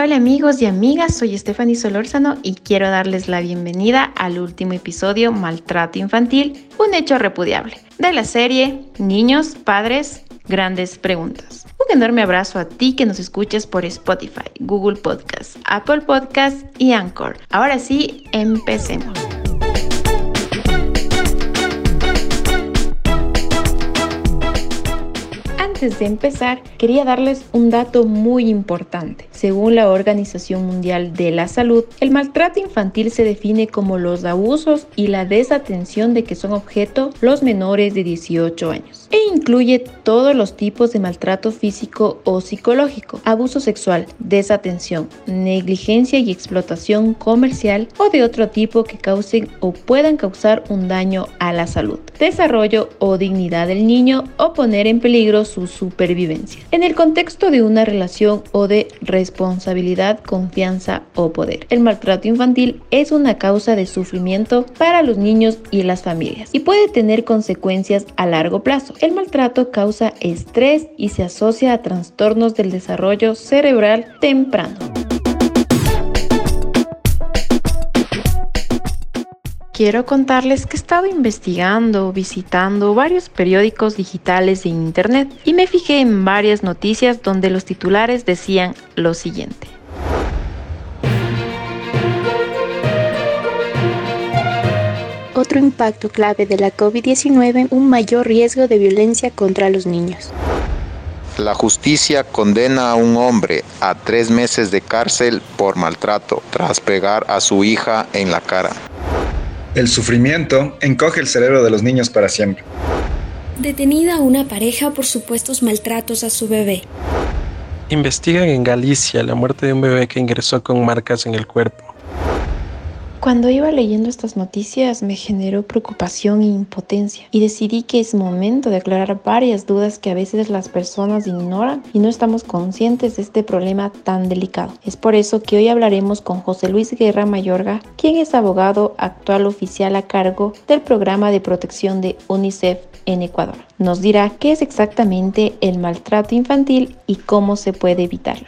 Hola, amigos y amigas, soy Stephanie Solórzano y quiero darles la bienvenida al último episodio Maltrato Infantil, un hecho repudiable, de la serie Niños, Padres, Grandes Preguntas. Un enorme abrazo a ti que nos escuches por Spotify, Google Podcast, Apple Podcast y Anchor. Ahora sí, empecemos. Antes de empezar, quería darles un dato muy importante. Según la Organización Mundial de la Salud, el maltrato infantil se define como los abusos y la desatención de que son objeto los menores de 18 años e incluye todos los tipos de maltrato físico o psicológico, abuso sexual, desatención, negligencia y explotación comercial o de otro tipo que causen o puedan causar un daño a la salud, desarrollo o dignidad del niño o poner en peligro su supervivencia. En el contexto de una relación o de responsabilidad, confianza o poder. El maltrato infantil es una causa de sufrimiento para los niños y las familias y puede tener consecuencias a largo plazo el maltrato causa estrés y se asocia a trastornos del desarrollo cerebral temprano. Quiero contarles que he estado investigando, visitando varios periódicos digitales de internet y me fijé en varias noticias donde los titulares decían lo siguiente. Otro impacto clave de la COVID-19, un mayor riesgo de violencia contra los niños. La justicia condena a un hombre a tres meses de cárcel por maltrato tras pegar a su hija en la cara. El sufrimiento encoge el cerebro de los niños para siempre. Detenida una pareja por supuestos maltratos a su bebé. Investigan en Galicia la muerte de un bebé que ingresó con marcas en el cuerpo. Cuando iba leyendo estas noticias me generó preocupación e impotencia y decidí que es momento de aclarar varias dudas que a veces las personas ignoran y no estamos conscientes de este problema tan delicado. Es por eso que hoy hablaremos con José Luis Guerra Mayorga, quien es abogado actual oficial a cargo del programa de protección de UNICEF en Ecuador. Nos dirá qué es exactamente el maltrato infantil y cómo se puede evitarlo.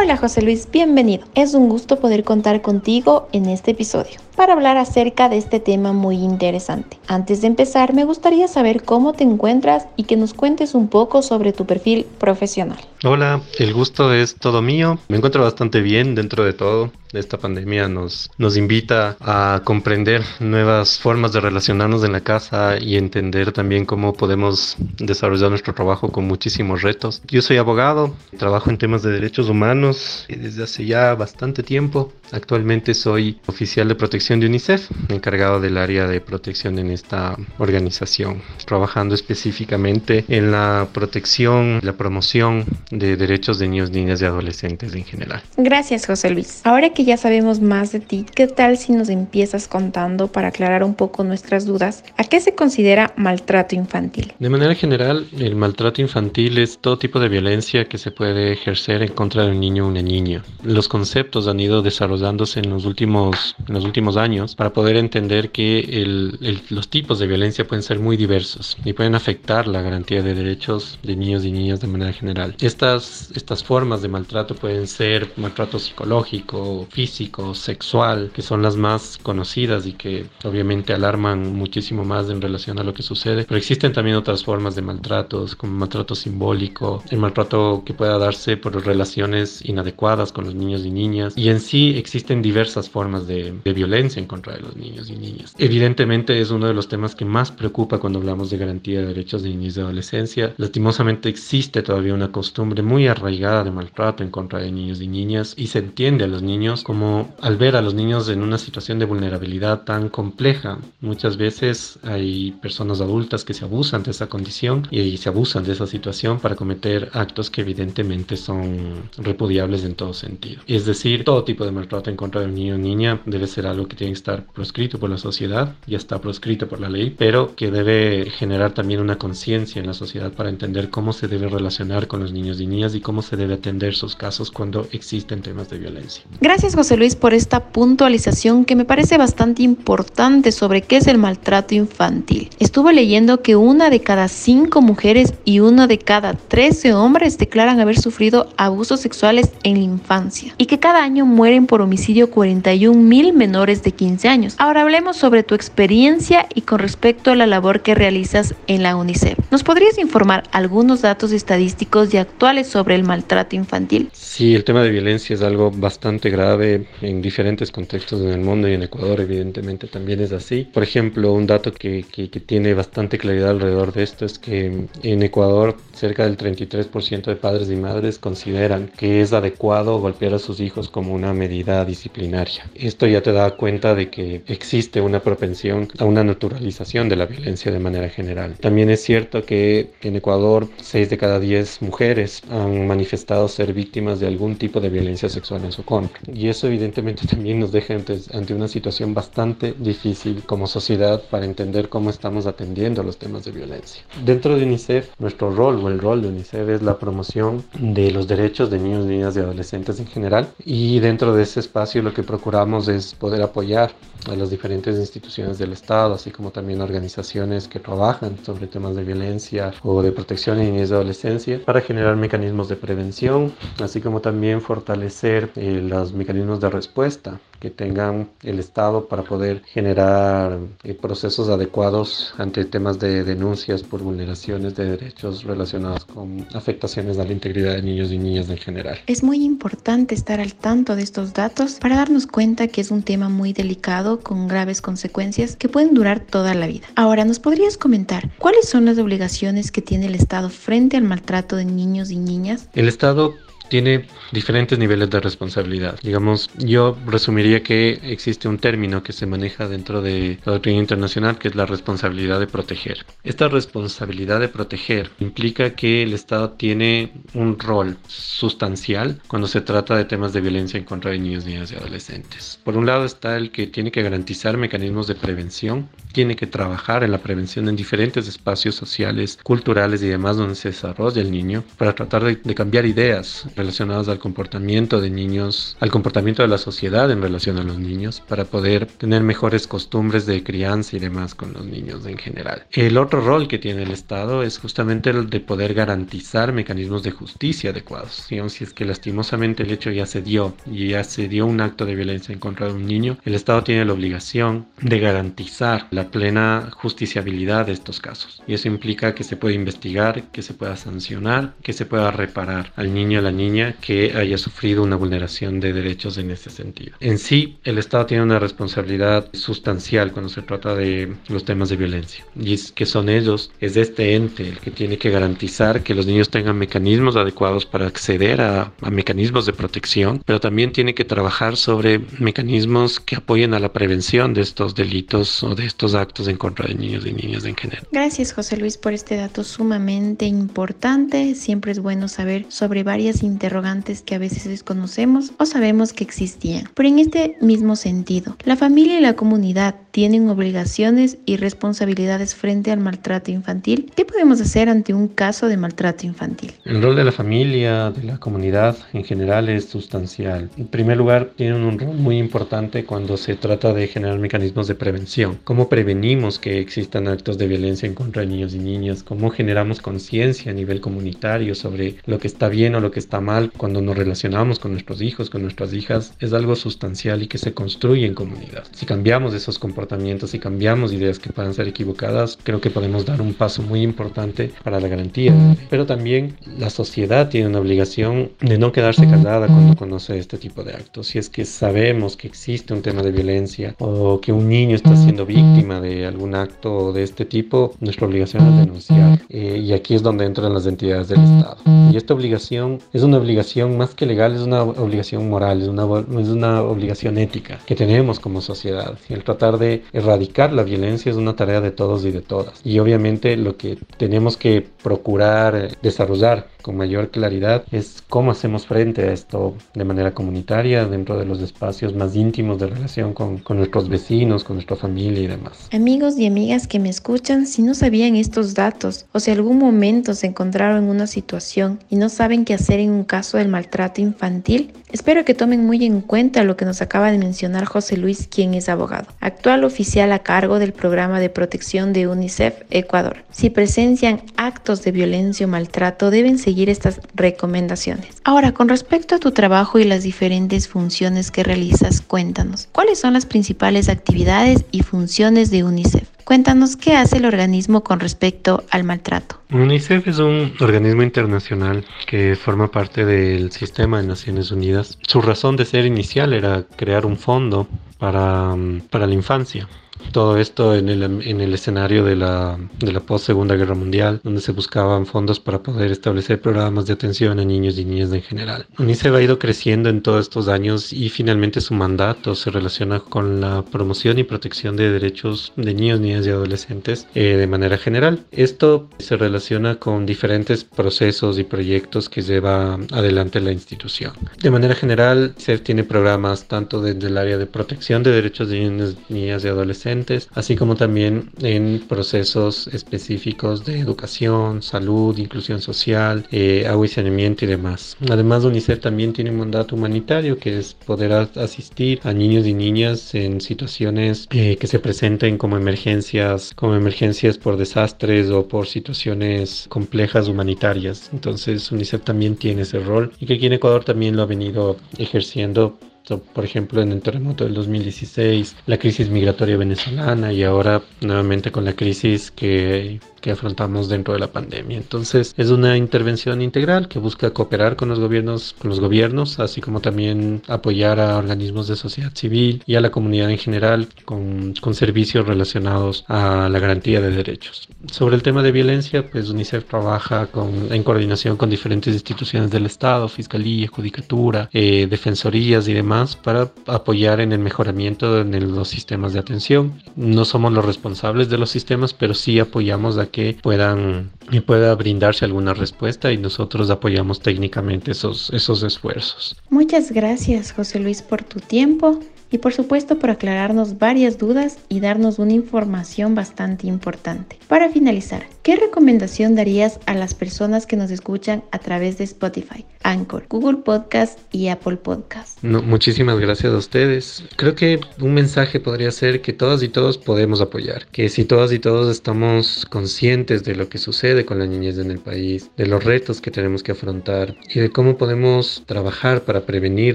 Hola José Luis, bienvenido. Es un gusto poder contar contigo en este episodio para hablar acerca de este tema muy interesante. Antes de empezar, me gustaría saber cómo te encuentras y que nos cuentes un poco sobre tu perfil profesional. Hola, el gusto es todo mío. Me encuentro bastante bien dentro de todo. Esta pandemia nos, nos invita a comprender nuevas formas de relacionarnos en la casa y entender también cómo podemos desarrollar nuestro trabajo con muchísimos retos. Yo soy abogado, trabajo en temas de derechos humanos desde hace ya bastante tiempo. Actualmente soy oficial de protección de UNICEF, encargado del área de protección en esta organización, trabajando específicamente en la protección, la promoción de derechos de niños, niñas y adolescentes en general. Gracias, José Luis. Ahora que ya sabemos más de ti, ¿qué tal si nos empiezas contando para aclarar un poco nuestras dudas? ¿A qué se considera maltrato infantil? De manera general, el maltrato infantil es todo tipo de violencia que se puede ejercer en contra de un niño o una niña. Los conceptos han ido desarrollando dándose en los últimos, en los últimos años para poder entender que el, los tipos de violencia pueden ser muy diversos y pueden afectar la garantía de derechos de niños y niñas de manera general. Estas, estas formas de maltrato pueden ser maltrato psicológico, físico, sexual, que son las más conocidas y que obviamente alarman muchísimo más en relación a lo que sucede. Pero existen también otras formas de maltratos, como maltrato simbólico, el maltrato que pueda darse por relaciones inadecuadas con los niños y niñas. Y en sí existen diversas formas de, violencia en contra de los niños y niñas. Evidentemente es uno de los temas que más preocupa cuando hablamos de garantía de derechos de niños y de adolescencia. Lastimosamente existe todavía una costumbre muy arraigada de maltrato en contra de niños y niñas y se entiende a los niños como al ver a los niños en una situación de vulnerabilidad tan compleja. Muchas veces hay personas adultas que se abusan de esa condición y se abusan de esa situación para cometer actos que evidentemente son repudiables en todo sentido. Es decir, todo tipo de maltrato en contra de un niño o niña debe ser algo que tiene que estar proscrito por la sociedad, ya está proscrito por la ley, pero que debe generar también una conciencia en la sociedad para entender cómo se debe relacionar con los niños y niñas y cómo se debe atender sus casos cuando existen temas de violencia. Gracias Gracias José Luis por esta puntualización que me parece bastante importante sobre qué es el maltrato infantil. Estuve leyendo que una de cada cinco mujeres y uno de cada trece hombres declaran haber sufrido abusos sexuales en la infancia y que cada año mueren por homicidio 41 mil menores de 15 años. Ahora hablemos sobre tu experiencia y con respecto a la labor que realizas en la UNICEF. ¿Nos podrías informar algunos datos estadísticos y actuales sobre el maltrato infantil? Sí, el tema de violencia es algo bastante grave en diferentes contextos en el mundo y en Ecuador evidentemente también es así. Por ejemplo, un dato que, que, que tiene bastante claridad alrededor de esto es que en Ecuador cerca del 33% de padres y madres consideran que es adecuado golpear a sus hijos como una medida disciplinaria. Esto ya te da cuenta de que existe una propensión a una naturalización de la violencia de manera general. También es cierto que en Ecuador 6 de cada 10 mujeres han manifestado ser víctimas de algún tipo de violencia sexual en su contra. Y eso evidentemente también nos deja ante, ante una situación bastante difícil como sociedad para entender cómo estamos atendiendo los temas de violencia. Dentro de UNICEF, nuestro rol o el rol de UNICEF es la promoción de los derechos de niños, niñas y adolescentes en general. Y dentro de ese espacio lo que procuramos es poder apoyar a las diferentes instituciones del Estado, así como también organizaciones que trabajan sobre temas de violencia o de protección en niñez y adolescencia, para generar mecanismos de prevención, así como también fortalecer eh, los mecanismos de respuesta que tengan el Estado para poder generar eh, procesos adecuados ante temas de denuncias por vulneraciones de derechos relacionados con afectaciones a la integridad de niños y niñas en general. Es muy importante estar al tanto de estos datos para darnos cuenta que es un tema muy delicado con graves consecuencias que pueden durar toda la vida. Ahora, ¿nos podrías comentar cuáles son las obligaciones que tiene el Estado frente al maltrato de niños y niñas? El Estado tiene diferentes niveles de responsabilidad. Digamos, yo resumiría que existe un término que se maneja dentro de la doctrina internacional que es la responsabilidad de proteger. Esta responsabilidad de proteger implica que el Estado tiene un rol sustancial cuando se trata de temas de violencia en contra de niños, niñas y adolescentes. Por un lado está el que tiene que garantizar mecanismos de prevención, tiene que trabajar en la prevención en diferentes espacios sociales, culturales y demás donde se desarrolla el niño para tratar de, de cambiar ideas relacionadas al comportamiento de niños, al comportamiento de la sociedad en relación a los niños, para poder tener mejores costumbres de crianza y demás con los niños en general. El otro rol que tiene el Estado es justamente el de poder garantizar mecanismos de justicia adecuados. Si es que lastimosamente el hecho ya se dio y ya se dio un acto de violencia en contra de un niño, el Estado tiene la obligación de garantizar la plena justiciabilidad de estos casos. Y eso implica que se puede investigar, que se pueda sancionar, que se pueda reparar al niño o la niña que haya sufrido una vulneración de derechos en ese sentido. En sí, el Estado tiene una responsabilidad sustancial cuando se trata de los temas de violencia. Y es que son ellos, es este ente el que tiene que garantizar que los niños tengan mecanismos adecuados para acceder a, a mecanismos de protección, pero también tiene que trabajar sobre mecanismos que apoyen a la prevención de estos delitos o de estos actos en contra de niños y niñas en general. Gracias José Luis por este dato sumamente importante. Siempre es bueno saber sobre varias interrogantes que a veces desconocemos o sabemos que existían. Pero en este mismo sentido, la familia y la comunidad tienen obligaciones y responsabilidades frente al maltrato infantil. ¿Qué podemos hacer ante un caso de maltrato infantil? El rol de la familia, de la comunidad en general es sustancial. En primer lugar, tienen un rol muy importante cuando se trata de generar mecanismos de prevención. ¿Cómo prevenimos que existan actos de violencia en contra de niños y niñas? ¿Cómo generamos conciencia a nivel comunitario sobre lo que está bien o lo que está mal cuando nos relacionamos con nuestros hijos, con nuestras hijas? Es algo sustancial y que se construye en comunidad. Si cambiamos esos comportamientos y cambiamos ideas que puedan ser equivocadas, creo que podemos dar un paso muy importante para la garantía. Pero también la sociedad tiene una obligación de no quedarse callada cuando conoce este tipo de actos. Si es que sabemos que existe un tema de violencia o que un niño está siendo víctima de algún acto de este tipo, nuestra obligación es denunciar. Eh, y aquí es donde entran las entidades del Estado. Y esta obligación es una obligación más que legal, es una obligación moral, es una, es una obligación ética que tenemos como sociedad. El tratar de de erradicar la violencia es una tarea de todos y de todas. Y obviamente lo que tenemos que procurar eh, desarrollar con mayor claridad es cómo hacemos frente a esto de manera comunitaria dentro de los espacios más íntimos de relación con, con nuestros vecinos, con nuestra familia y demás. Amigos y amigas que me escuchan, si no sabían estos datos o si algún momento se encontraron en una situación y no saben qué hacer en un caso del maltrato infantil, espero que tomen muy en cuenta lo que nos acaba de mencionar José Luis, quien es abogado, actual oficial a cargo del programa de protección de UNICEF Ecuador. Si presencian actos de violencia o maltrato, deben seguir estas recomendaciones. Ahora, con respecto a tu trabajo y las diferentes funciones que realizas, cuéntanos, ¿cuáles son las principales actividades y funciones de UNICEF? Cuéntanos qué hace el organismo con respecto al maltrato. UNICEF es un organismo internacional que forma parte del sistema de Naciones Unidas. Su razón de ser inicial era crear un fondo para, para la infancia todo esto en el, en el escenario de la, de la post-segunda guerra mundial, donde se buscaban fondos para poder establecer programas de atención a niños y niñas en general. UNICEF ha ido creciendo en todos estos años y finalmente su mandato se relaciona con la promoción y protección de derechos de niños, niñas y adolescentes eh, de manera general. Esto se relaciona con diferentes procesos y proyectos que lleva adelante la institución. De manera general, UNICEF tiene programas tanto desde el área de protección de derechos de niños, niñas y adolescentes, así como también en procesos específicos de educación, salud, inclusión social, eh, agua y saneamiento y demás. Además, UNICEF también tiene un mandato humanitario que es poder asistir a niños y niñas en situaciones eh, que se presenten como emergencias, como emergencias por desastres o por situaciones complejas humanitarias. Entonces, UNICEF también tiene ese rol y que aquí en Ecuador también lo ha venido ejerciendo por ejemplo, en el terremoto del 2016, la crisis migratoria venezolana y ahora nuevamente con la crisis que que afrontamos dentro de la pandemia. Entonces es una intervención integral que busca cooperar con los gobiernos, con los gobiernos, así como también apoyar a organismos de sociedad civil y a la comunidad en general con, con servicios relacionados a la garantía de derechos. Sobre el tema de violencia, pues UNICEF trabaja con, en coordinación con diferentes instituciones del Estado, Fiscalía, Judicatura, eh, Defensorías y demás para apoyar en el mejoramiento de los sistemas de atención. No somos los responsables de los sistemas, pero sí apoyamos a que puedan y pueda brindarse alguna respuesta y nosotros apoyamos técnicamente esos, esos esfuerzos. Muchas gracias José Luis por tu tiempo y por supuesto por aclararnos varias dudas y darnos una información bastante importante. Para finalizar, ¿qué recomendación darías a las personas que nos escuchan a través de Spotify, Anchor, Google Podcast y Apple Podcast? No, muchísimas gracias a ustedes. Creo que un mensaje podría ser que todas y todos podemos apoyar, que si todas y todos estamos conscientes de lo que sucede con la niñez en el país, de los retos que tenemos que afrontar y de cómo podemos trabajar para prevenir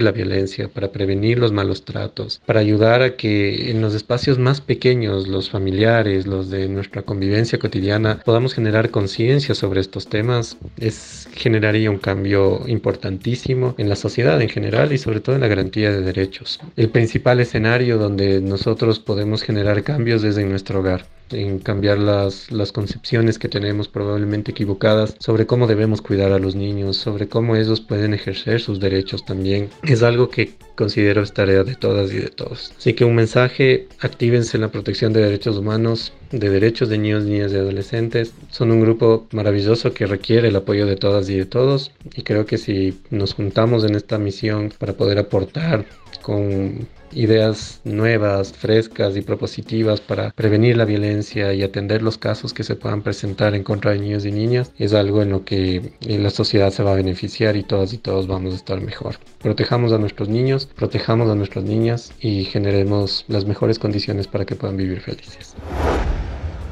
la violencia, para prevenir los malos tratos, para ayudar a que en los espacios más pequeños, los familiares, los de nuestra convivencia cotidiana, podamos generar conciencia sobre estos temas, es generaría un cambio importantísimo en la sociedad en general y sobre todo en la garantía de derechos. El principal escenario donde nosotros podemos generar cambios es en nuestro hogar en cambiar las, las concepciones que tenemos probablemente equivocadas sobre cómo debemos cuidar a los niños, sobre cómo ellos pueden ejercer sus derechos también. Es algo que considero es tarea de todas y de todos. Así que un mensaje, actívense en la protección de derechos humanos, de derechos de niños, niñas y adolescentes. Son un grupo maravilloso que requiere el apoyo de todas y de todos. Y creo que si nos juntamos en esta misión para poder aportar con ideas nuevas, frescas y propositivas para prevenir la violencia y atender los casos que se puedan presentar en contra de niños y niñas, es algo en lo que la sociedad se va a beneficiar y todas y todos vamos a estar mejor. Protejamos a nuestros niños, protejamos a nuestras niñas y generemos las mejores condiciones para que puedan vivir felices.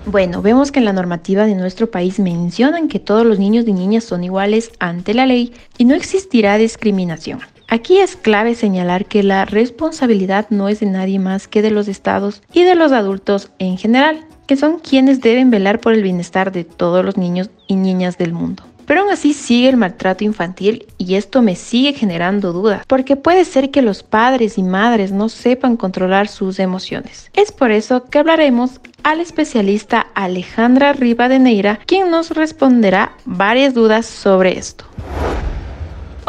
Bueno, vemos que en la normativa de nuestro país mencionan que todos los niños y niñas son iguales ante la ley y no existirá discriminación. Aquí es clave señalar que la responsabilidad no es de nadie más que de los estados y de los adultos en general, que son quienes deben velar por el bienestar de todos los niños y niñas del mundo. Pero aún así sigue el maltrato infantil y esto me sigue generando dudas, porque puede ser que los padres y madres no sepan controlar sus emociones. Es por eso que hablaremos al especialista Alejandra Rivadeneira, quien nos responderá varias dudas sobre esto.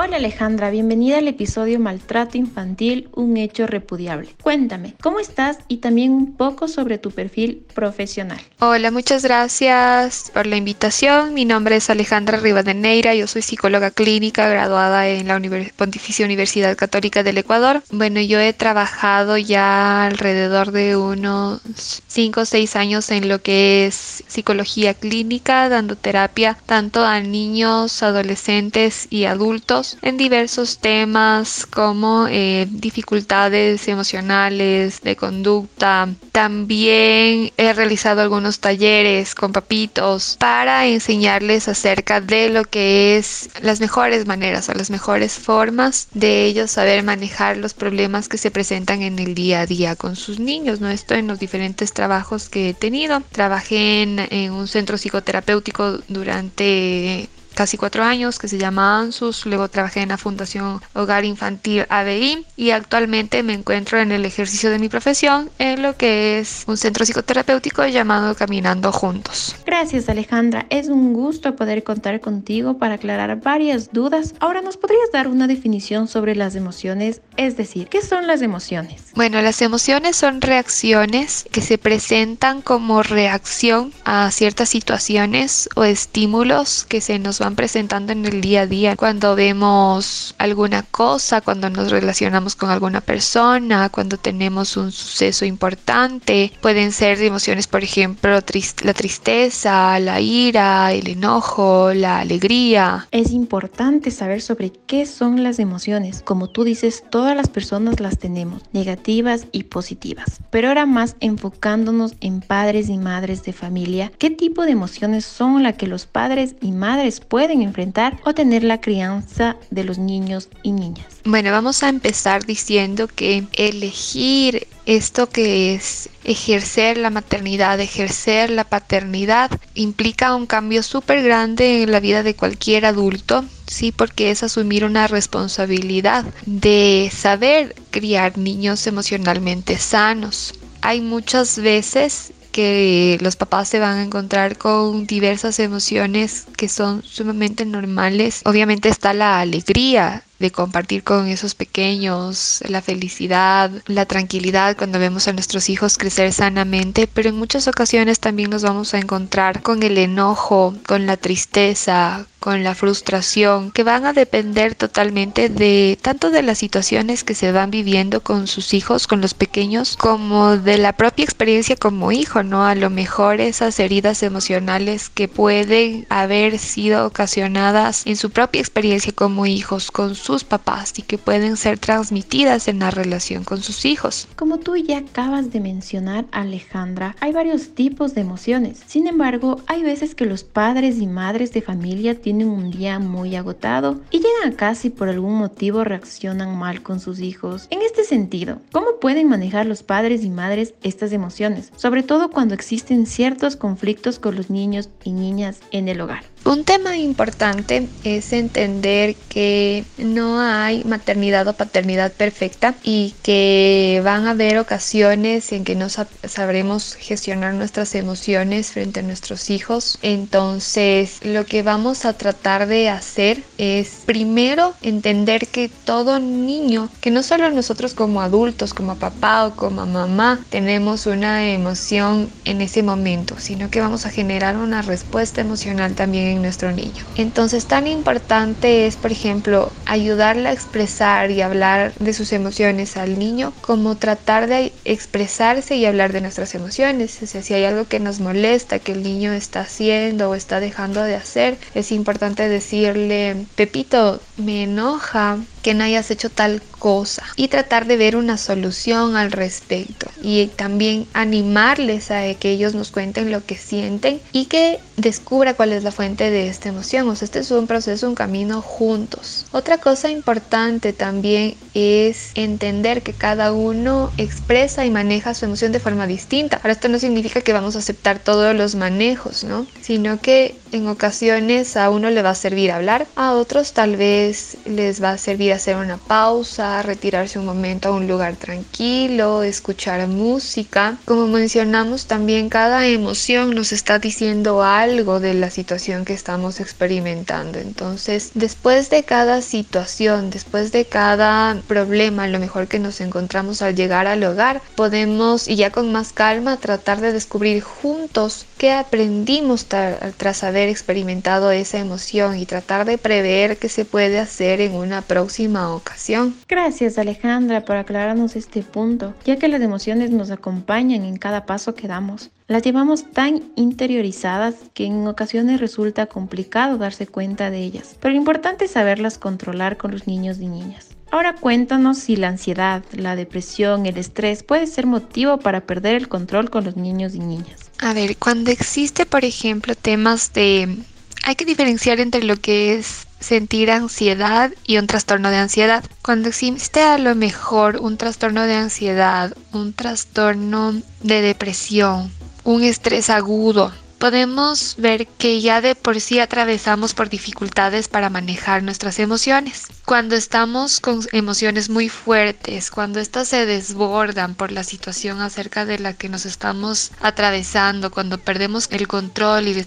Hola Alejandra, bienvenida al episodio Maltrato Infantil, un hecho repudiable. Cuéntame, ¿cómo estás? Y también un poco sobre tu perfil profesional. Hola, muchas gracias por la invitación. Mi nombre es Alejandra Rivadeneira, yo soy psicóloga clínica graduada en la Pontificia Universidad Católica del Ecuador. Bueno, yo he trabajado ya alrededor de unos 5 o 6 años en lo que es psicología clínica, dando terapia tanto a niños, adolescentes y adultos en diversos temas como eh, dificultades emocionales, de conducta. También he realizado algunos talleres con papitos para enseñarles acerca de lo que es las mejores maneras o las mejores formas de ellos saber manejar los problemas que se presentan en el día a día con sus niños. ¿no? Esto en los diferentes trabajos que he tenido. Trabajé en un centro psicoterapéutico durante casi cuatro años que se llama ANSUS, luego trabajé en la Fundación Hogar Infantil ABI y actualmente me encuentro en el ejercicio de mi profesión en lo que es un centro psicoterapéutico llamado Caminando Juntos. Gracias Alejandra, es un gusto poder contar contigo para aclarar varias dudas. Ahora nos podrías dar una definición sobre las emociones, es decir, ¿qué son las emociones? Bueno, las emociones son reacciones que se presentan como reacción a ciertas situaciones o estímulos que se nos van presentando en el día a día cuando vemos alguna cosa, cuando nos relacionamos con alguna persona, cuando tenemos un suceso importante. Pueden ser emociones, por ejemplo, la tristeza, la ira, el enojo, la alegría. Es importante saber sobre qué son las emociones. Como tú dices, todas las personas las tenemos, negativas y positivas. Pero ahora más enfocándonos en padres y madres de familia, ¿qué tipo de emociones son las que los padres y madres pueden enfrentar o tener la crianza de los niños y niñas. Bueno, vamos a empezar diciendo que elegir esto que es ejercer la maternidad, ejercer la paternidad, implica un cambio súper grande en la vida de cualquier adulto, sí, porque es asumir una responsabilidad de saber criar niños emocionalmente sanos. Hay muchas veces que los papás se van a encontrar con diversas emociones que son sumamente normales. Obviamente está la alegría de compartir con esos pequeños, la felicidad, la tranquilidad cuando vemos a nuestros hijos crecer sanamente, pero en muchas ocasiones también nos vamos a encontrar con el enojo, con la tristeza, con la frustración, que van a depender totalmente de tanto de las situaciones que se van viviendo con sus hijos, con los pequeños, como de la propia experiencia como hijo, ¿no? A lo mejor esas heridas emocionales que pueden haber sido ocasionadas en su propia experiencia como hijos con sus papás y que pueden ser transmitidas en la relación con sus hijos. Como tú ya acabas de mencionar, Alejandra, hay varios tipos de emociones. Sin embargo, hay veces que los padres y madres de familia tienen un día muy agotado y llegan a casa y por algún motivo reaccionan mal con sus hijos. En este sentido, ¿cómo pueden manejar los padres y madres estas emociones? Sobre todo cuando existen ciertos conflictos con los niños y niñas en el hogar. Un tema importante es entender que no hay maternidad o paternidad perfecta y que van a haber ocasiones en que no sabremos gestionar nuestras emociones frente a nuestros hijos. Entonces, lo que vamos a tratar de hacer es primero entender que todo niño, que no solo nosotros como adultos, como papá o como mamá, tenemos una emoción en ese momento, sino que vamos a generar una respuesta emocional también nuestro niño. Entonces tan importante es, por ejemplo, ayudarle a expresar y hablar de sus emociones al niño como tratar de expresarse y hablar de nuestras emociones. O sea, si hay algo que nos molesta, que el niño está haciendo o está dejando de hacer, es importante decirle, Pepito, me enoja que no hayas hecho tal cosa y tratar de ver una solución al respecto y también animarles a que ellos nos cuenten lo que sienten y que descubra cuál es la fuente de esta emoción. O sea, este es un proceso, un camino juntos. Otra cosa importante también es entender que cada uno expresa y maneja su emoción de forma distinta. Ahora esto no significa que vamos a aceptar todos los manejos, ¿no? Sino que En ocasiones a uno le va a servir hablar, a otros tal vez les va a servir hacer una pausa, retirarse un momento a un lugar tranquilo, escuchar música. Como mencionamos también cada emoción nos está diciendo algo de la situación que estamos experimentando. Entonces, después de cada situación, después de cada problema, lo mejor que nos encontramos al llegar al hogar, podemos y ya con más calma tratar de descubrir juntos qué aprendimos tras haber experimentado esa emoción y tratar de prever qué se puede hacer en una próxima ocasión. Gracias Alejandra por aclararnos este punto, ya que las emociones nos acompañan en cada paso que damos. Las llevamos tan interiorizadas que en ocasiones resulta complicado darse cuenta de ellas, pero lo importante es saberlas controlar con los niños y niñas. Ahora cuéntanos si la ansiedad, la depresión, el estrés puede ser motivo para perder el control con los niños y niñas. A ver, cuando existe, por ejemplo, temas de... Hay que diferenciar entre lo que es sentir ansiedad y un trastorno de ansiedad. Cuando existe a lo mejor un trastorno de ansiedad, un trastorno de depresión, un estrés agudo, podemos ver que ya de por sí atravesamos por dificultades para manejar nuestras emociones. Cuando estamos con emociones muy fuertes, cuando estas se desbordan por la situación acerca de la que nos estamos atravesando, cuando perdemos el control y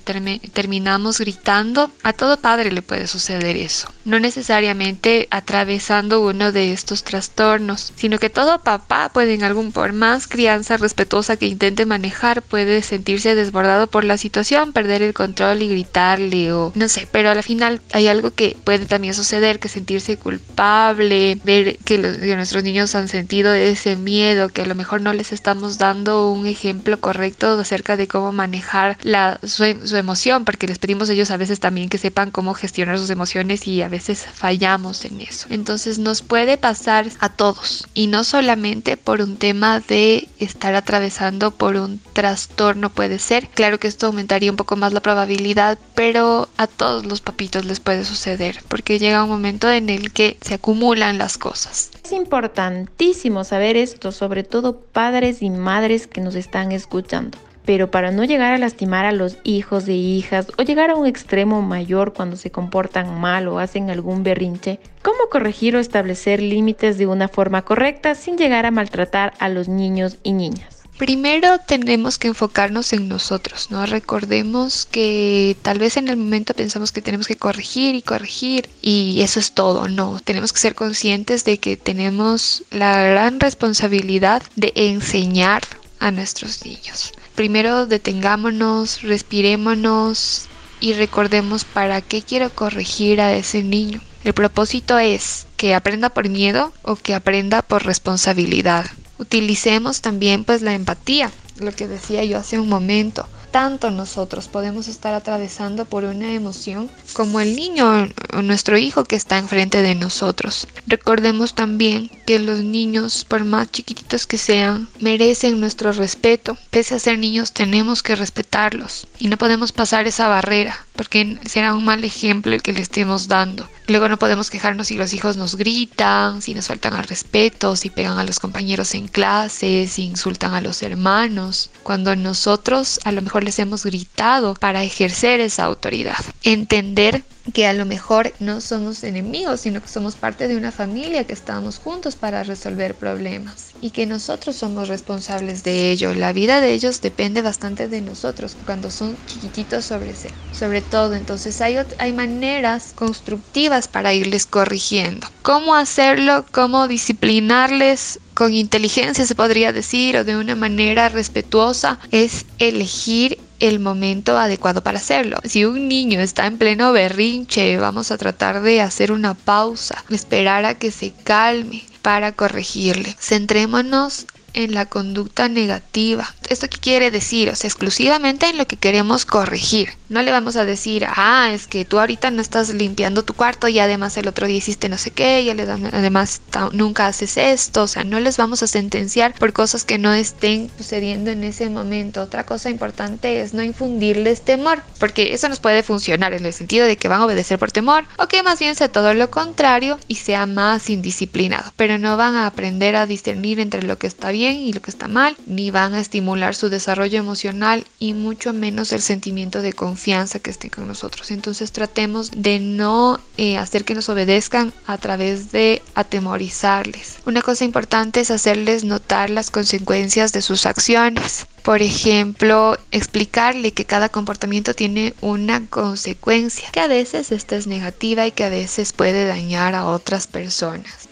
terminamos gritando, a todo padre le puede suceder eso. No necesariamente atravesando uno de estos trastornos, sino que todo papá puede en algún por más crianza respetuosa que intente manejar, puede sentirse desbordado por la situación situación, perder el control y gritarle o no sé, pero al final hay algo que puede también suceder, que sentirse culpable, ver que, nuestros niños han sentido ese miedo, que a lo mejor no les estamos dando un ejemplo correcto acerca de cómo manejar la, su, su emoción, porque les pedimos a ellos a veces también que sepan cómo gestionar sus emociones y a veces fallamos en eso. Entonces nos puede pasar a todos y no solamente por un tema de estar atravesando por un trastorno puede ser. Claro que esto aumentaría un poco más la probabilidad, pero a todos los papitos les puede suceder, porque llega un momento en el que se acumulan las cosas. Es importantísimo saber esto, sobre todo padres y madres que nos están escuchando. Pero para no llegar a lastimar a los hijos de hijas o llegar a un extremo mayor cuando se comportan mal o hacen algún berrinche, ¿cómo corregir o establecer límites de una forma correcta sin llegar a maltratar a los niños y niñas? Primero tenemos que enfocarnos en nosotros, ¿no? Recordemos que tal vez en el momento pensamos que tenemos que corregir y corregir y eso es todo, no, tenemos que ser conscientes de que tenemos la gran responsabilidad de enseñar a nuestros niños. Primero detengámonos, respirémonos y recordemos para qué quiero corregir a ese niño. El propósito es que aprenda por miedo o que aprenda por responsabilidad. Utilicemos también pues la empatía, lo que decía yo hace un momento. Tanto nosotros podemos estar atravesando por una emoción como el niño o nuestro hijo que está enfrente de nosotros. Recordemos también que los niños, por más chiquititos que sean, merecen nuestro respeto. Pese a ser niños, tenemos que respetarlos y no podemos pasar esa barrera porque será un mal ejemplo el que le estemos dando. Luego no podemos quejarnos si los hijos nos gritan, si nos faltan al respeto, si pegan a los compañeros en clase, si insultan a los hermanos, cuando nosotros a lo mejor les hemos gritado para ejercer esa autoridad. Entender que a lo mejor no somos enemigos, sino que somos parte de una familia que estamos juntos para resolver problemas y que nosotros somos responsables de ello. La vida de ellos depende bastante de nosotros cuando son chiquititos sobre, sobre todo. Entonces hay, hay maneras constructivas para irles corrigiendo. ¿Cómo hacerlo? ¿Cómo disciplinarles? Con inteligencia se podría decir o de una manera respetuosa es elegir el momento adecuado para hacerlo. Si un niño está en pleno berrinche, vamos a tratar de hacer una pausa, esperar a que se calme para corregirle. Centrémonos en la conducta negativa. ¿Esto qué quiere decir? O sea, exclusivamente en lo que queremos corregir. No le vamos a decir, ah, es que tú ahorita no estás limpiando tu cuarto y además el otro día hiciste no sé qué y además nunca haces esto. O sea, no les vamos a sentenciar por cosas que no estén sucediendo en ese momento. Otra cosa importante es no infundirles temor, porque eso nos puede funcionar en el sentido de que van a obedecer por temor o que más bien sea todo lo contrario y sea más indisciplinado, pero no van a aprender a discernir entre lo que está bien y lo que está mal, ni van a estimular su desarrollo emocional y mucho menos el sentimiento de confianza que estén con nosotros. Entonces tratemos de no eh, hacer que nos obedezcan a través de atemorizarles. Una cosa importante es hacerles notar las consecuencias de sus acciones. Por ejemplo, explicarle que cada comportamiento tiene una consecuencia, que a veces esta es negativa y que a veces puede dañar a otras personas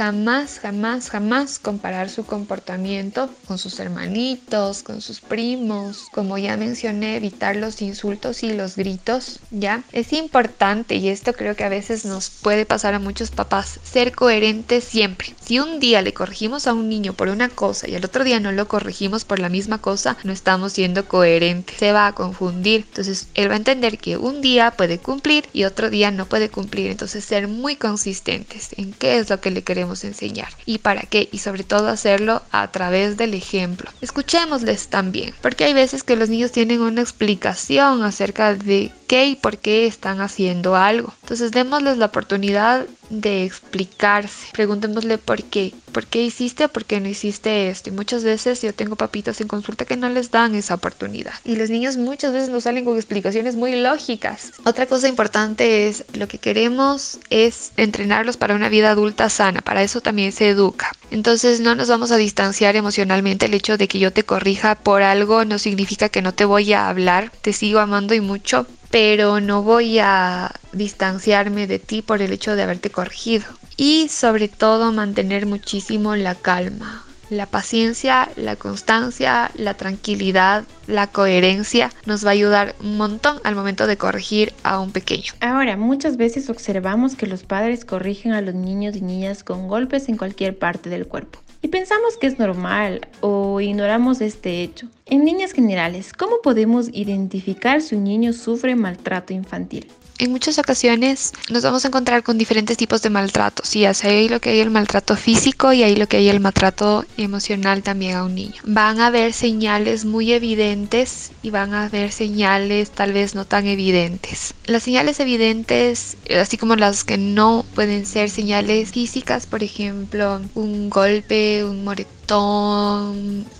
jamás, jamás, jamás comparar su comportamiento con sus hermanitos, con sus primos. Como ya mencioné, evitar los insultos y los gritos, ¿ya? Es importante y esto creo que a veces nos puede pasar a muchos papás, ser coherentes siempre. Si un día le corregimos a un niño por una cosa y el otro día no lo corregimos por la misma cosa, no estamos siendo coherentes. Se va a confundir. Entonces, él va a entender que un día puede cumplir y otro día no puede cumplir. Entonces, ser muy consistentes en qué es lo que le queremos enseñar y para qué y sobre todo hacerlo a través del ejemplo. Escuchémosles también, porque hay veces que los niños tienen una explicación acerca de qué y por qué están haciendo algo. Entonces démosles la oportunidad de explicarse. Preguntémosle por qué. ¿Por qué hiciste o por qué no hiciste esto? Y muchas veces yo tengo papitos en consulta que no les dan esa oportunidad. Y los niños muchas veces nos salen con explicaciones muy lógicas. Otra cosa importante es lo que queremos es entrenarlos para una vida adulta sana. Para eso también se educa. Entonces no nos vamos a distanciar emocionalmente. El hecho de que yo te corrija por algo no significa que no te voy a hablar. Te sigo amando y mucho, pero no voy a distanciarme de ti por el hecho de haberte corregido. Y sobre todo mantener muchísimo la calma, la paciencia, la constancia, la tranquilidad, la coherencia nos va a ayudar un montón al momento de corregir a un pequeño. Ahora, muchas veces observamos que los padres corrigen a los niños y niñas con golpes en cualquier parte del cuerpo y pensamos que es normal o ignoramos este hecho. En líneas generales, ¿cómo podemos identificar si un niño sufre maltrato infantil? En muchas ocasiones nos vamos a encontrar con diferentes tipos de maltratos. Y así hay lo que hay el maltrato físico y hay lo que hay el maltrato emocional también a un niño. Van a haber señales muy evidentes y van a haber señales tal vez no tan evidentes. Las señales evidentes, así como las que no pueden ser señales físicas, por ejemplo, un golpe, un moretón o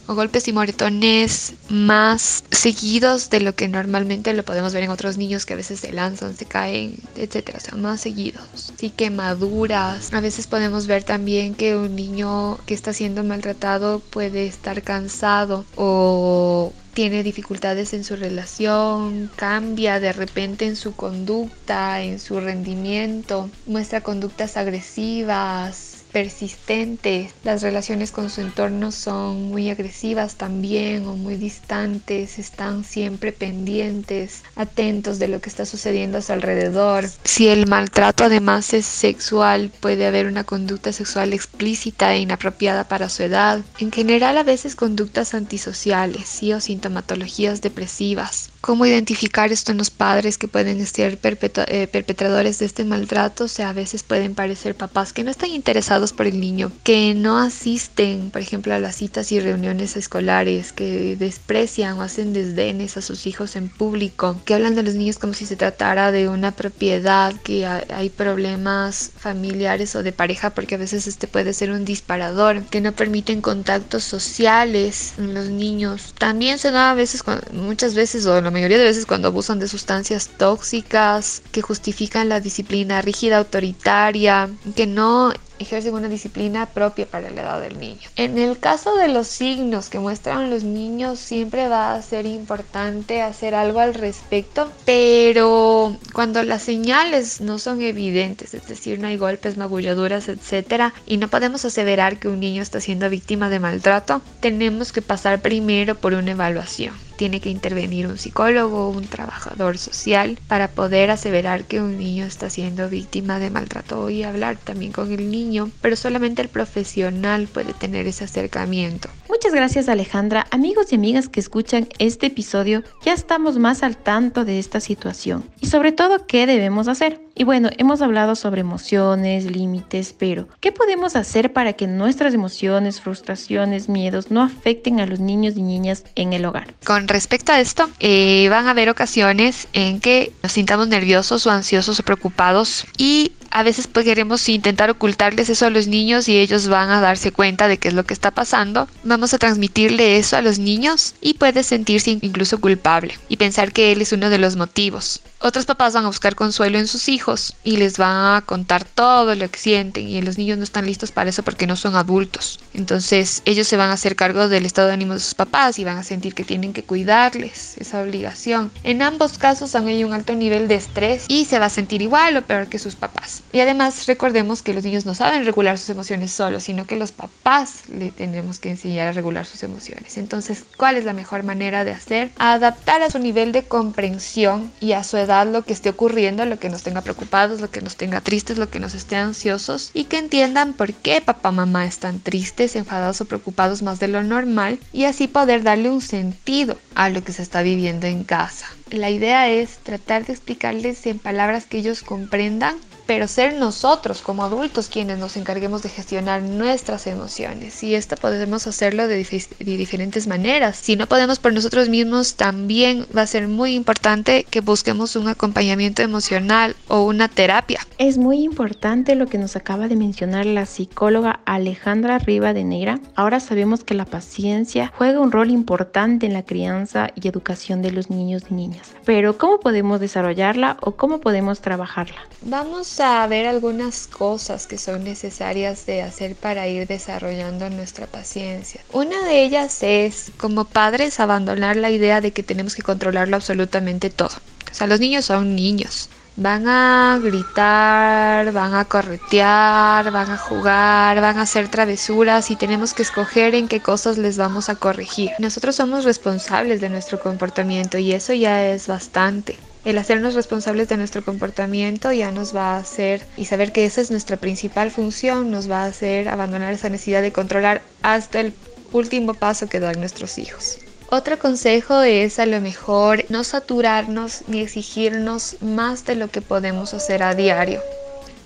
golpes y moretones más seguidos de lo que normalmente lo podemos ver en otros niños que a veces se lanzan, se caen, etcétera, o sea, más seguidos. Sí, quemaduras. A veces podemos ver también que un niño que está siendo maltratado puede estar cansado o tiene dificultades en su relación, cambia de repente en su conducta, en su rendimiento, muestra conductas agresivas, persistentes, las relaciones con su entorno son muy agresivas también o muy distantes, están siempre pendientes, atentos de lo que está sucediendo a su alrededor. Si el maltrato además es sexual, puede haber una conducta sexual explícita e inapropiada para su edad. En general a veces conductas antisociales, sí o sintomatologías depresivas. ¿Cómo identificar esto en los padres que pueden ser eh, perpetradores de este maltrato? O sea, a veces pueden parecer papás que no están interesados por el niño, que no asisten, por ejemplo, a las citas y reuniones escolares, que desprecian o hacen desdenes a sus hijos en público, que hablan de los niños como si se tratara de una propiedad, que hay problemas familiares o de pareja, porque a veces este puede ser un disparador, que no permiten contactos sociales en los niños. También se da a veces, muchas veces, o la mayoría de veces cuando abusan de sustancias tóxicas que justifican la disciplina rígida, autoritaria, que no ejercen una disciplina propia para la edad del niño. En el caso de los signos que muestran los niños, siempre va a ser importante hacer algo al respecto, pero cuando las señales no son evidentes, es decir, no hay golpes, magulladuras, etcétera, y no podemos aseverar que un niño está siendo víctima de maltrato, tenemos que pasar primero por una evaluación. Tiene que intervenir un psicólogo o un trabajador social para poder aseverar que un niño está siendo víctima de maltrato. Y hablar también con el niño, pero solamente el profesional puede tener ese acercamiento. Muchas gracias Alejandra. Amigos y amigas que escuchan este episodio, ya estamos más al tanto de esta situación y sobre todo qué debemos hacer. Y bueno, hemos hablado sobre emociones, límites, pero ¿qué podemos hacer para que nuestras emociones, frustraciones, miedos no afecten a los niños y niñas en el hogar? Con respecto a esto, eh, van a haber ocasiones en que nos sintamos nerviosos o ansiosos o preocupados y a veces pues, queremos intentar ocultarles eso a los niños y ellos van a darse cuenta de qué es lo que está pasando. Vamos a transmitirle eso a los niños y puede sentirse incluso culpable y pensar que él es uno de los motivos. Otros papás van a buscar consuelo en sus hijos y les van a contar todo lo que sienten y los niños no están listos para eso porque no son adultos. Entonces ellos se van a hacer cargo del estado de ánimo de sus papás y van a sentir que tienen que cuidarles esa obligación. En ambos casos hay un alto nivel de estrés y se va a sentir igual o peor que sus papás. Y además recordemos que los niños no saben regular sus emociones solos, sino que los papás le tenemos que enseñar a regular sus emociones. Entonces, ¿cuál es la mejor manera de hacer? Adaptar a su nivel de comprensión y a su edad lo que esté ocurriendo, lo que nos tenga preocupados, lo que nos tenga tristes, lo que nos esté ansiosos y que entiendan por qué papá mamá están tristes, enfadados o preocupados más de lo normal y así poder darle un sentido a lo que se está viviendo en casa. La idea es tratar de explicarles en palabras que ellos comprendan pero ser nosotros como adultos quienes nos encarguemos de gestionar nuestras emociones. Y esto podemos hacerlo de, de, diferentes maneras. Si no podemos por nosotros mismos, también va a ser muy importante que busquemos un acompañamiento emocional o una terapia. Es muy importante lo que nos acaba de mencionar la psicóloga Alejandra Riva de Negra. Ahora sabemos que la paciencia juega un rol importante en la crianza y educación de los niños y niñas. Pero ¿cómo podemos desarrollarla o cómo podemos trabajarla? Vamos a ver algunas cosas que son necesarias de hacer para ir desarrollando nuestra paciencia. Una de ellas es, como padres, abandonar la idea de que tenemos que controlarlo absolutamente todo. O sea, los niños son niños. Van a gritar, van a corretear, van a jugar, van a hacer travesuras y tenemos que escoger en qué cosas les vamos a corregir. Nosotros somos responsables de nuestro comportamiento y eso ya es bastante. El hacernos responsables de nuestro comportamiento ya nos va a hacer, y saber que esa es nuestra principal función, nos va a hacer abandonar esa necesidad de controlar hasta el último paso que dan nuestros hijos. Otro consejo es a lo mejor no saturarnos ni exigirnos más de lo que podemos hacer a diario.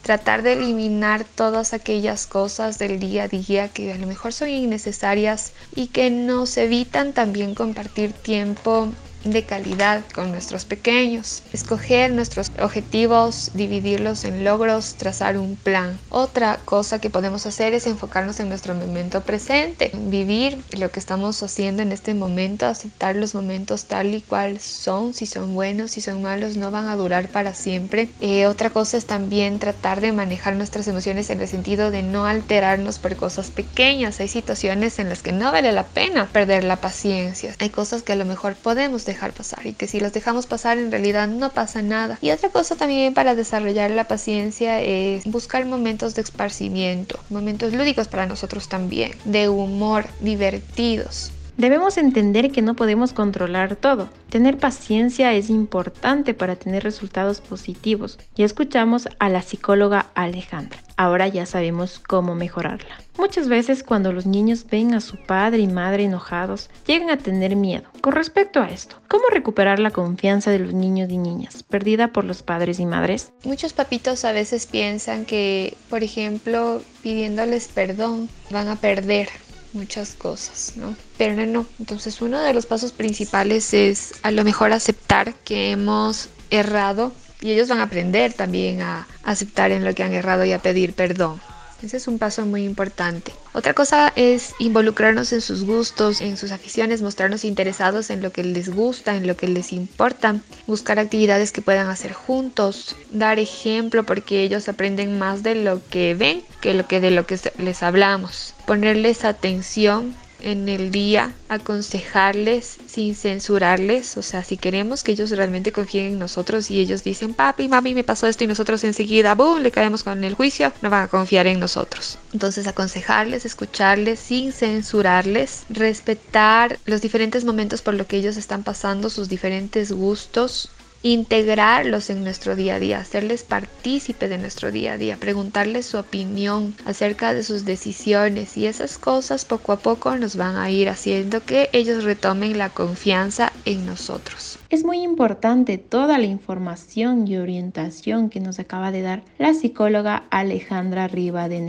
Tratar de eliminar todas aquellas cosas del día a día que a lo mejor son innecesarias y que nos evitan también compartir tiempo de calidad con nuestros pequeños, escoger nuestros objetivos, dividirlos en logros, trazar un plan. Otra cosa que podemos hacer es enfocarnos en nuestro momento presente, vivir lo que estamos haciendo en este momento, aceptar los momentos tal y cual son, si son buenos, si son malos, no van a durar para siempre. Eh, otra cosa es también tratar de manejar nuestras emociones en el sentido de no alterarnos por cosas pequeñas. Hay situaciones en las que no vale la pena perder la paciencia. Hay cosas que a lo mejor podemos dejar pasar y que si los dejamos pasar en realidad no pasa nada. Y otra cosa también para desarrollar la paciencia es buscar momentos de esparcimiento, momentos lúdicos para nosotros también, de humor, divertidos. Debemos entender que no podemos controlar todo. Tener paciencia es importante para tener resultados positivos. Ya escuchamos a la psicóloga Alejandra. Ahora ya sabemos cómo mejorarla. Muchas veces cuando los niños ven a su padre y madre enojados, llegan a tener miedo. Con respecto a esto, ¿cómo recuperar la confianza de los niños y niñas perdida por los padres y madres? Muchos papitos a veces piensan que, por ejemplo, pidiéndoles perdón, van a perder muchas cosas, ¿no? Pero no, entonces uno de los pasos principales es a lo mejor aceptar que hemos errado y ellos van a aprender también a aceptar en lo que han errado y a pedir perdón. Ese es un paso muy importante. Otra cosa es involucrarnos en sus gustos, en sus aficiones, mostrarnos interesados en lo que les gusta, en lo que les importa, buscar actividades que puedan hacer juntos, dar ejemplo porque ellos aprenden más de lo que ven que lo que de lo que les hablamos, ponerles atención en el día, aconsejarles sin censurarles, o sea, si queremos que ellos realmente confíen en nosotros y ellos dicen, papi, mami, me pasó esto y nosotros enseguida, boom, le caemos con el juicio, no van a confiar en nosotros. Entonces, aconsejarles, escucharles sin censurarles, respetar los diferentes momentos por lo que ellos están pasando, sus diferentes gustos, integrarlos en nuestro día a día, hacerles partícipe de nuestro día a día, preguntarles su opinión acerca de sus decisiones y esas cosas poco a poco nos van a ir haciendo que ellos retomen la confianza en nosotros. Es muy importante toda la información y orientación que nos acaba de dar la psicóloga Alejandra Riva de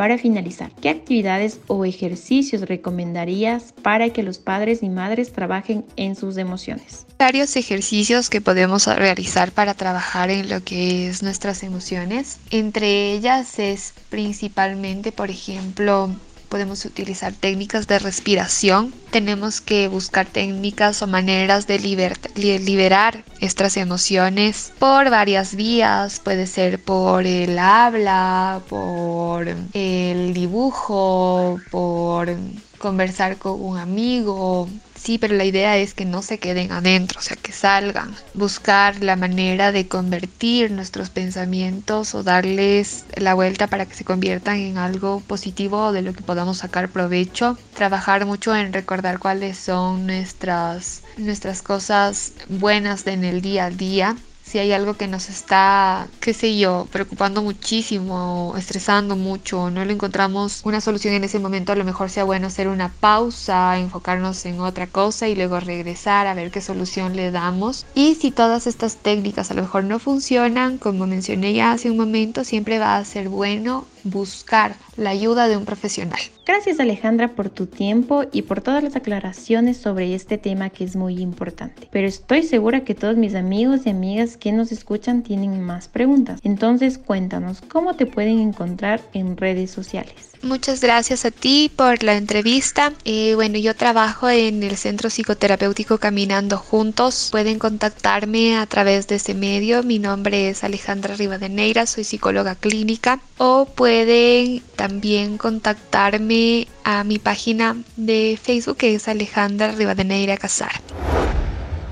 para finalizar, ¿qué actividades o ejercicios recomendarías para que los padres y madres trabajen en sus emociones? Varios ejercicios que podemos realizar para trabajar en lo que es nuestras emociones. Entre ellas es principalmente, por ejemplo, podemos utilizar técnicas de respiración. Tenemos que buscar técnicas o maneras de liberar estas emociones por varias vías. Puede ser por el habla, por el dibujo, por conversar con un amigo, Sí, pero la idea es que no se queden adentro, o sea, que salgan. Buscar la manera de convertir nuestros pensamientos o darles la vuelta para que se conviertan en algo positivo de lo que podamos sacar provecho. Trabajar mucho en recordar cuáles son nuestras, nuestras cosas buenas en el día a día si hay algo que nos está, qué sé yo, preocupando muchísimo, estresando mucho, no le encontramos una solución en ese momento, a lo mejor sea bueno hacer una pausa, enfocarnos en otra cosa y luego regresar a ver qué solución le damos. Y si todas estas técnicas a lo mejor no funcionan, como mencioné ya hace un momento, siempre va a ser bueno buscar la ayuda de un profesional. Gracias Alejandra por tu tiempo y por todas las aclaraciones sobre este tema que es muy importante. Pero estoy segura que todos mis amigos y amigas que nos escuchan tienen más preguntas. Entonces cuéntanos cómo te pueden encontrar en redes sociales. Muchas gracias a ti por la entrevista. Eh, bueno, yo trabajo en el Centro Psicoterapéutico Caminando Juntos. Pueden contactarme a través de ese medio. Mi nombre es Alejandra Rivadeneira, soy psicóloga clínica. O pueden también contactarme a mi página de Facebook que es Alejandra Rivadeneira Casar.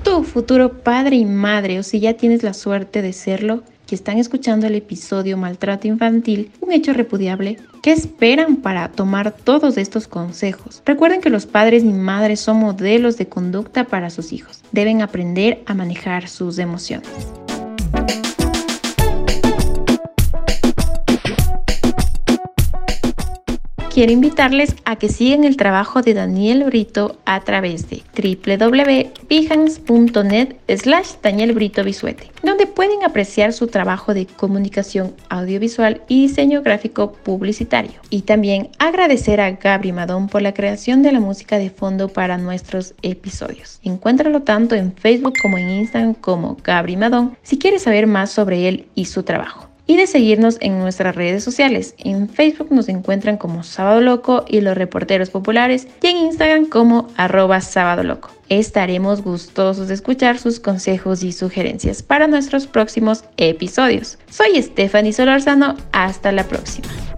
Tu futuro padre y madre, o si ya tienes la suerte de serlo, que están escuchando el episodio Maltrato Infantil, un hecho repudiable, ¿qué esperan para tomar todos estos consejos? Recuerden que los padres y madres son modelos de conducta para sus hijos. Deben aprender a manejar sus emociones. Quiero invitarles a que sigan el trabajo de Daniel Brito a través de www.behance.net slash Daniel Brito Bisuete, donde pueden apreciar su trabajo de comunicación audiovisual y diseño gráfico publicitario. Y también agradecer a Gabri Madón por la creación de la música de fondo para nuestros episodios. Encuéntralo tanto en Facebook como en Instagram como Gabri Madón si quieres saber más sobre él y su trabajo y de seguirnos en nuestras redes sociales. En Facebook nos encuentran como Sábado Loco y los reporteros populares y en Instagram como arroba Sábado Loco. Estaremos gustosos de escuchar sus consejos y sugerencias para nuestros próximos episodios. Soy Stephanie Solorzano, hasta la próxima.